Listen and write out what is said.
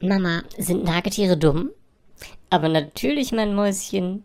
Mama, sind Nagetiere dumm? Aber natürlich, mein Mäuschen.